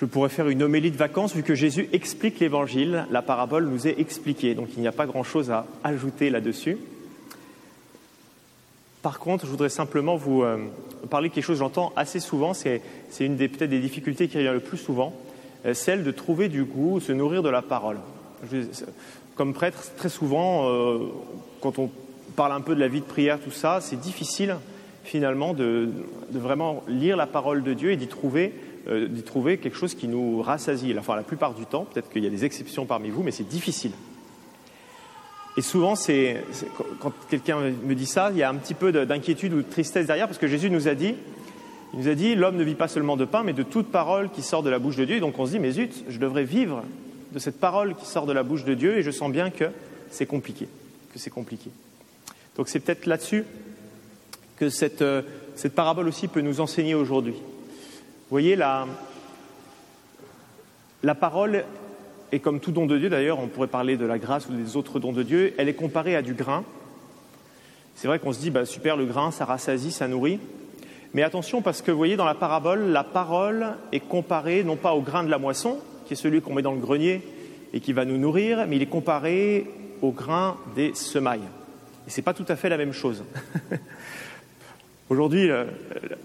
je pourrais faire une homélie de vacances vu que Jésus explique l'évangile, la parabole nous est expliquée, donc il n'y a pas grand-chose à ajouter là-dessus. Par contre, je voudrais simplement vous euh, parler de quelque chose que j'entends assez souvent, c'est une des peut-être des difficultés qui revient le plus souvent, euh, celle de trouver du goût, se nourrir de la parole. comme prêtre, très souvent, euh, quand on parle un peu de la vie de prière, tout ça, c'est difficile finalement de, vraiment lire la parole de Dieu et d'y trouver, euh, d'y trouver quelque chose qui nous rassasie. Enfin, la plupart du temps, peut-être qu'il y a des exceptions parmi vous, mais c'est difficile. Et souvent, quand quelqu'un me dit ça, il y a un petit peu d'inquiétude ou de tristesse derrière, parce que Jésus nous a dit, il nous a dit, l'homme ne vit pas seulement de pain, mais de toute parole qui sort de la bouche de Dieu. Donc on se dit, mais zut, je devrais vivre de cette parole qui sort de la bouche de Dieu, et je sens bien que c'est compliqué, que c'est compliqué. Donc c'est peut-être là-dessus que cette, euh, cette, parabole aussi peut nous enseigner aujourd'hui. Voyez, la, la parole est comme tout don de Dieu, d'ailleurs, on pourrait parler de la grâce ou des autres dons de Dieu, elle est comparée à du grain. C'est vrai qu'on se dit, bah, super, le grain, ça rassasie, ça nourrit. Mais attention, parce que vous voyez, dans la parabole, la parole est comparée non pas au grain de la moisson, qui est celui qu'on met dans le grenier et qui va nous nourrir, mais il est comparé au grain des semailles. Et ce n'est pas tout à fait la même chose. Aujourd'hui, euh,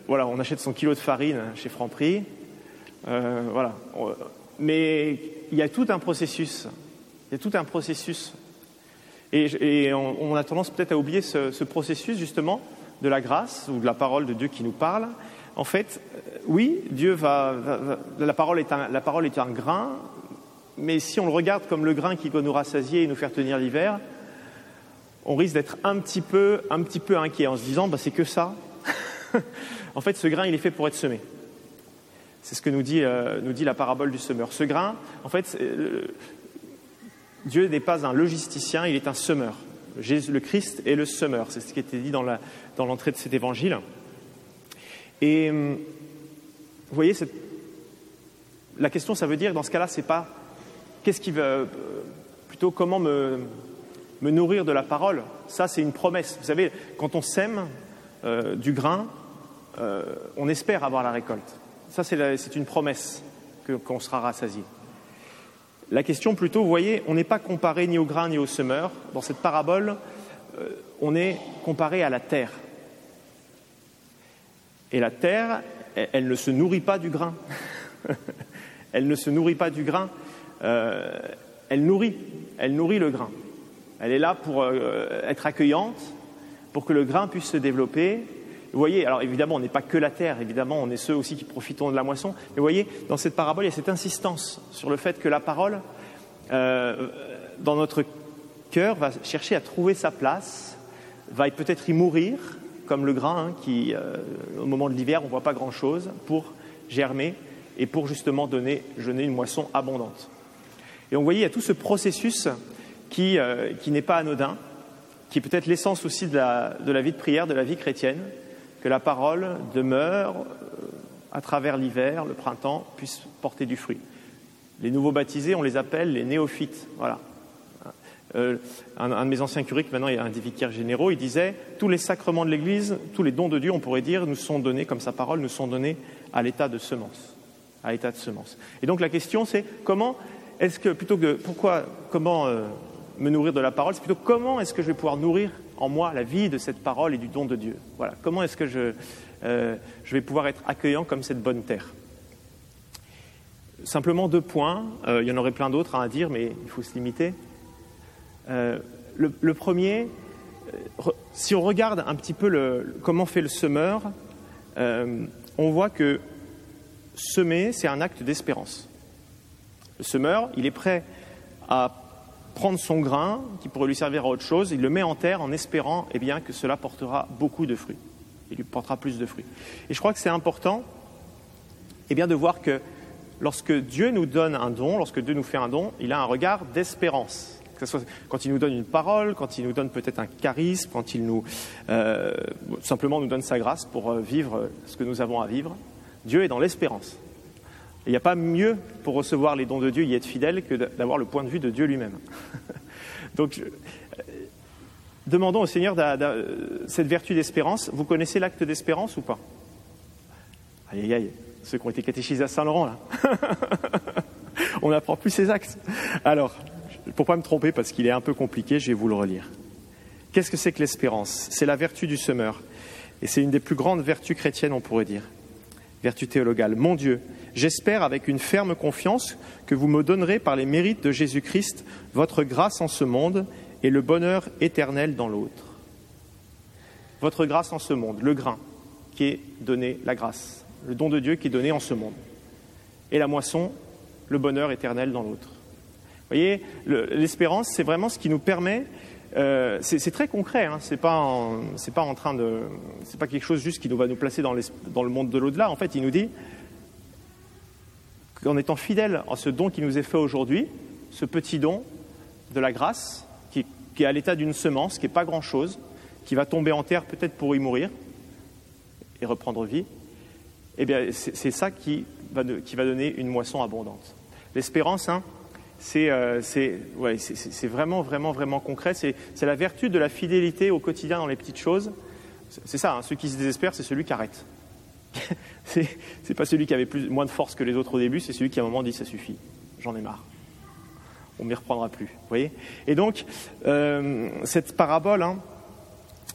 voilà, on achète son kilo de farine chez Franprix. Euh, voilà. Mais il y a tout un processus. Il y a tout un processus. Et, on, a tendance peut-être à oublier ce, processus, justement, de la grâce ou de la parole de Dieu qui nous parle. En fait, euh, oui, Dieu va. la, parole est un, la parole est un grain, mais si on le regarde comme le grain qui va nous rassasier et nous faire tenir l'hiver, on risque d'être un petit peu, un petit peu inquiet en se disant bah, c'est que ça. en fait, ce grain, il est fait pour être semé. C'est ce que nous dit, euh, nous dit, la parabole du semeur. Ce grain, en fait, euh, Dieu n'est pas un logisticien, il est un semeur. Jésus, le Christ est le semeur. C'est ce qui était dit dans, l'entrée de cet évangile. Et euh, vous voyez, la question, ça veut dire, dans ce cas-là, c'est pas qu'est-ce qui veut, plutôt comment me, me nourrir de la parole? Ça, c'est une promesse. Vous savez, quand on sème, euh, du grain, euh, on espère avoir la récolte. Ça, c'est une promesse qu'on sera rassasié. La question plutôt, vous voyez, on n'est pas comparé ni au grain ni au semeur. Dans cette parabole, euh, on est comparé à la terre. Et la terre, elle, ne se nourrit pas du grain. elle ne se nourrit pas du grain. elle nourrit, elle nourrit le grain. Elle est là pour être accueillante, pour que le grain puisse se développer. Vous voyez, alors évidemment, on n'est pas que la terre, évidemment, on est ceux aussi qui profitons de la moisson. Mais vous voyez, dans cette parabole, il y a cette insistance sur le fait que la parole, euh, dans notre cœur, va chercher à trouver sa place, va peut-être y mourir, comme le grain, hein, qui, euh, au moment de l'hiver, on ne voit pas grand-chose, pour germer et pour justement donner, jeûner une moisson abondante. Et on voyait, il y a tout ce processus euh, qui n'est pas anodin, qui est peut-être l'essence aussi de la, vie de prière, de la vie chrétienne, que la parole demeure euh, à travers l'hiver, le printemps, puisse porter du fruit. Les nouveaux baptisés, on les appelle les néophytes. Voilà. Euh, un, de mes anciens curés, maintenant il y a un des vicaires généraux, il disait tous les sacrements de l'Église, tous les dons de Dieu, on pourrait dire, nous sont donnés, comme sa parole, nous sont donnés à l'état de semence, à l'état de semence. Et donc la question, c'est comment est-ce que plutôt que pourquoi, comment euh, me nourrir de la parole, c'est plutôt comment est-ce que je vais pouvoir nourrir en moi la vie de cette parole et du don de Dieu. Voilà, comment est-ce que je, euh, je, vais pouvoir être accueillant comme cette bonne terre? Simplement deux points, euh, il y en aurait plein d'autres à dire, mais il faut se limiter. Euh, le, premier, si on regarde un petit peu comment fait le semeur, on voit que semer, c'est un acte d'espérance. Le semeur, il est prêt à prendre son grain, qui pourrait lui servir à autre chose, il le met en terre en espérant eh bien, que cela portera beaucoup de fruits. Il lui portera plus de fruits. Et je crois que c'est important eh bien, de voir que lorsque Dieu nous donne un don, lorsque Dieu nous fait un don, il a un regard d'espérance. Que ce soit quand il nous donne une parole, quand il nous donne peut-être un charisme, quand il nous euh, simplement nous donne sa grâce pour euh, vivre ce que nous avons à vivre, Dieu est dans l'espérance. Il n'y a pas mieux pour recevoir les dons de Dieu et être fidèle que d'avoir le point de vue de Dieu lui-même. Donc, euh, demandons au Seigneur cette vertu d'espérance. Vous connaissez l'acte d'espérance ou pas? Aïe, aïe, aïe. ceux qui ont été catéchisés à Saint-Laurent, là. On n'apprend plus ces axes. Alors, pour pas me tromper, parce qu'il est un peu compliqué, je vais vous le relire. Qu'est-ce que c'est que l'espérance? C'est la vertu du semeur. Et c'est une des plus grandes vertus chrétiennes, on pourrait dire. Vertu théologale. Mon Dieu, j'espère avec une ferme confiance que vous me donnerez par les mérites de Jésus-Christ votre grâce en ce monde et le bonheur éternel dans l'autre. Votre grâce en ce monde, le grain qui est donné, la grâce, le don de Dieu qui est donné en ce monde. Et la moisson, le bonheur éternel dans l'autre. Vous voyez, l'espérance, c'est vraiment ce qui nous permet. Euh, c'est très concret. Hein, c'est pas, en, train de, c'est pas quelque chose juste qui va nous placer dans, le monde de l'au-delà. En fait, il nous dit qu'en étant fidèle à ce don qui nous est fait aujourd'hui, ce petit don de la grâce, qui, est à l'état d'une semence, qui n'est pas grand-chose, qui va tomber en terre peut-être pour y mourir et reprendre vie, eh bien, c'est ça qui va, qui va donner une moisson abondante. L'espérance, hein, euh, c'est vraiment, vraiment, vraiment concret. C'est la vertu de la fidélité au quotidien dans les petites choses. C'est ça, hein, ceux qui se désespèrent, c'est celui qui arrête. c'est pas celui qui avait plus, moins de force que les autres au début, c'est celui qui à un moment dit ça suffit, j'en ai marre. On m'y reprendra plus. Vous voyez? Et donc, euh, cette parabole hein,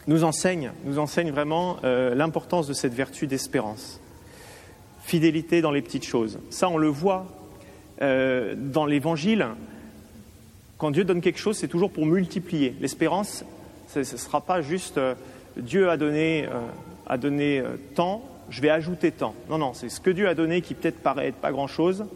nous, enseigne, nous enseigne vraiment euh, l'importance de cette vertu d'espérance. Fidélité dans les petites choses. Ça, on le voit euh, dans l'Évangile, quand Dieu donne quelque chose, c'est toujours pour multiplier. L'espérance, ce ne sera pas juste euh, Dieu a donné, euh, a donné tant, je vais ajouter tant. Non, non, c'est ce que Dieu a donné qui peut-être paraît être pas grand-chose.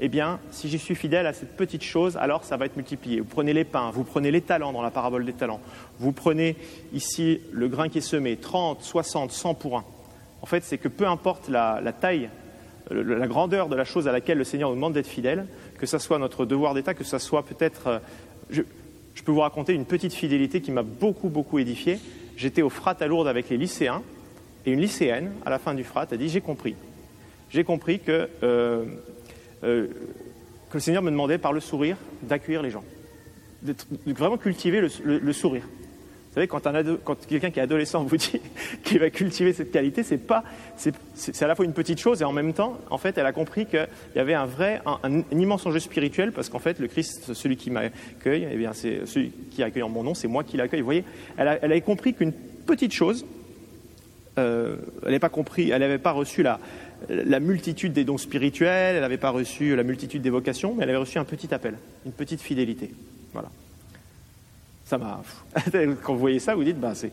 Eh bien, si j'y suis fidèle à cette petite chose, alors ça va être multiplié. Vous prenez les pains, vous prenez les talents dans la parabole des talents, vous prenez ici le grain qui est semé, 30, 60, 100 pour un. En fait, c'est que peu importe la, la taille la grandeur de la chose à laquelle le Seigneur nous demande d'être fidèle, que ce soit notre devoir d'État, que ce soit peut-être... Euh, je, peux vous raconter une petite fidélité qui m'a beaucoup, beaucoup édifié. J'étais au frat à Lourdes avec les lycéens, et une lycéenne, à la fin du frat, a dit J'ai compris. J'ai compris que, euh, euh, que le Seigneur me demandait, par le sourire, d'accueillir les gens. De vraiment cultiver le sourire. Vous savez, quand, quelqu'un qui est adolescent vous dit qu'il va cultiver cette qualité, c'est pas, c'est, à la fois une petite chose et en même temps, en fait, elle a compris qu'il y avait un vrai, un, immense enjeu spirituel parce qu'en fait, le Christ, celui qui m'accueille, eh bien, c'est celui qui accueille en mon nom, c'est moi qui l'accueille. Vous voyez, elle, avait compris qu'une petite chose, euh, elle n'avait pas compris, elle n'avait pas reçu la, la multitude des dons spirituels, elle n'avait pas reçu la multitude des vocations, mais elle avait reçu un petit appel, une petite fidélité. Voilà. Quand vous voyez ça, vous dites, bah, c'est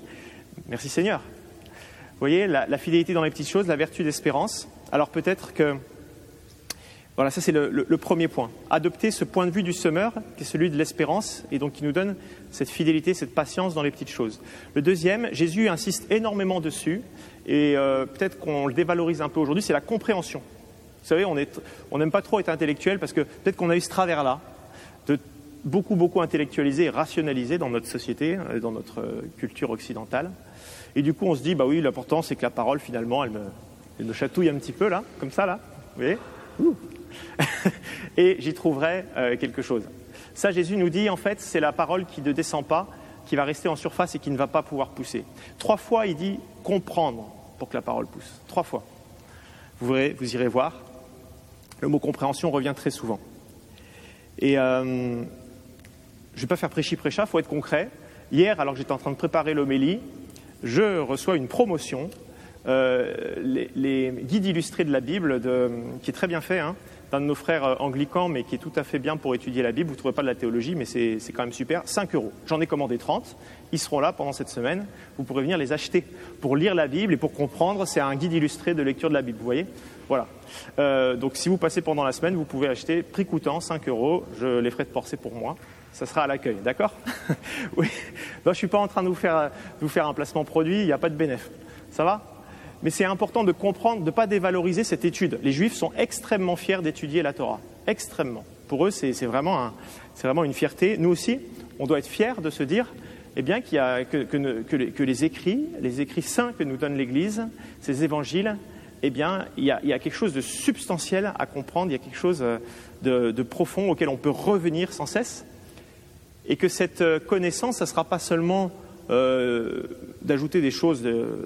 merci Seigneur. Vous voyez, la, fidélité dans les petites choses, la vertu d'espérance. Alors peut-être que. Voilà, ça c'est le, premier point. Adopter ce point de vue du semeur, qui est celui de l'espérance, et donc qui nous donne cette fidélité, cette patience dans les petites choses. Le deuxième, Jésus insiste énormément dessus, et euh, peut-être qu'on le dévalorise un peu aujourd'hui, c'est la compréhension. Vous savez, on n'aime pas trop être intellectuel parce que peut-être qu'on a eu ce travers-là, beaucoup, beaucoup intellectualisé et rationalisé dans notre société, euh, dans notre euh, culture occidentale. Et du coup, on se dit, bah oui, l'important, c'est que la parole, finalement, elle me, chatouille un petit peu, là, comme ça, là. Vous voyez Et j'y trouverai euh, quelque chose. Ça, Jésus nous dit, en fait, c'est la parole qui ne descend pas, qui va rester en surface et qui ne va pas pouvoir pousser. Trois fois, il dit comprendre pour que la parole pousse. Trois fois. Vous, irez voir. Le mot compréhension revient très souvent. Et je ne vais pas faire prêchi-prêcha, il faut être concret. Hier, alors que j'étais en train de préparer l'homélie, je reçois une promotion, euh, les, guides illustrés de la Bible, qui est très bien fait, hein, d'un de nos frères euh, anglicans, mais qui est tout à fait bien pour étudier la Bible. Vous ne trouvez pas de la théologie, mais c'est quand même super. 5 euros. J'en ai commandé 30. Ils seront là pendant cette semaine. Vous pourrez venir les acheter pour lire la Bible et pour comprendre. C'est un guide illustré de lecture de la Bible, vous voyez Voilà. Euh, donc si vous passez pendant la semaine, vous pouvez acheter, prix coûtant, 5 euros. Je les ferai de porcer pour moi ça sera à l'accueil, d'accord? Oui. je ne suis pas en train de vous faire, vous faire un placement produit, il n'y a pas de bénéfice. Ça va? Mais c'est important de comprendre, de ne pas dévaloriser cette étude. Les Juifs sont extrêmement fiers d'étudier la Torah. Extrêmement. Pour eux, c'est vraiment, vraiment, une fierté. Nous aussi, on doit être fiers de se dire eh bien, qu'il y a, que, les, écrits, les écrits saints que nous donne l'Église, ces évangiles, eh bien, il y, a, quelque chose de substantiel à comprendre, il y a quelque chose de, de profond auquel on peut revenir sans cesse et que cette euh, connaissance, ça ne sera pas seulement euh, d'ajouter des choses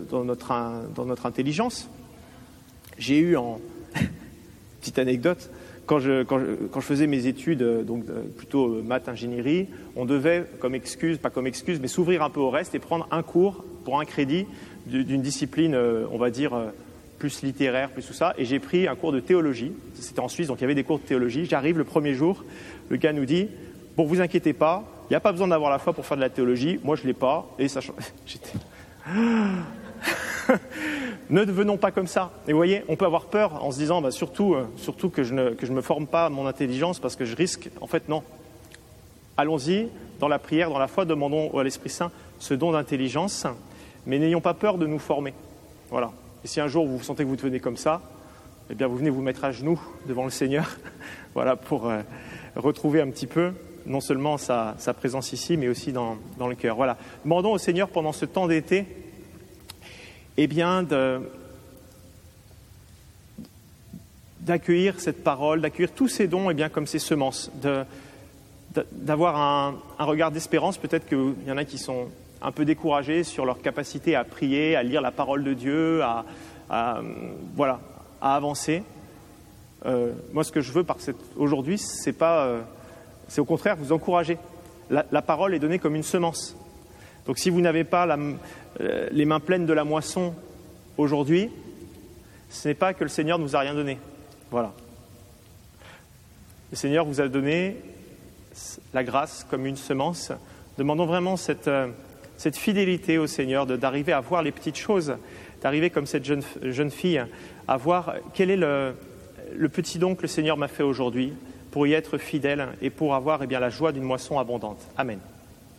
dans, notre, dans, notre, intelligence. J'ai eu en, Petite anecdote, quand je, quand, je, faisais mes études, euh, donc euh, plutôt euh, maths, ingénierie, on devait, comme excuse, pas comme excuse, mais s'ouvrir un peu au reste et prendre un cours pour un crédit d'une discipline, on va dire, plus littéraire, plus tout ça. Et j'ai pris un cours de théologie. C'était en Suisse, donc il y avait des cours de théologie. J'arrive le premier jour, le gars nous dit Bon, vous inquiétez pas, il n'y a pas besoin d'avoir la foi pour faire de la théologie. Moi, je ne l'ai pas. Et ça, j'étais. ne devenons pas comme ça. Et vous voyez, on peut avoir peur en se disant, bah, surtout, euh, surtout que je ne que je me forme pas mon intelligence parce que je risque. En fait, non. Allons-y dans la prière, dans la foi, demandons à l'Esprit Saint ce don d'intelligence, mais n'ayons pas peur de nous former. Voilà. Et si un jour vous sentez que vous devenez comme ça, eh bien, vous venez vous mettre à genoux devant le Seigneur, voilà, pour euh, retrouver un petit peu non seulement sa, présence ici, mais aussi dans, le cœur. Voilà. Demandons au Seigneur pendant ce temps d'été eh bien, d'accueillir cette parole, d'accueillir tous ces dons, eh bien, comme ces semences, d'avoir un, regard d'espérance. Peut-être qu'il y en a qui sont un peu découragés sur leur capacité à prier, à lire la parole de Dieu, à, voilà, à avancer. Euh, moi, ce que je veux aujourd'hui, c'est pas, euh, c'est au contraire vous encourager. la parole est donnée comme une semence. Donc si vous n'avez pas euh, les mains pleines de la moisson aujourd'hui, ce n'est pas que le Seigneur ne nous a rien donné. Voilà. Le Seigneur vous a donné la grâce comme une semence. Demandons vraiment cette, euh, fidélité au Seigneur, d'arriver à voir les petites choses, d'arriver comme cette jeune, fille, à voir quel est le, petit don que le Seigneur m'a fait aujourd'hui pour y être fidèle et pour avoir eh la joie d'une moisson abondante. Amen.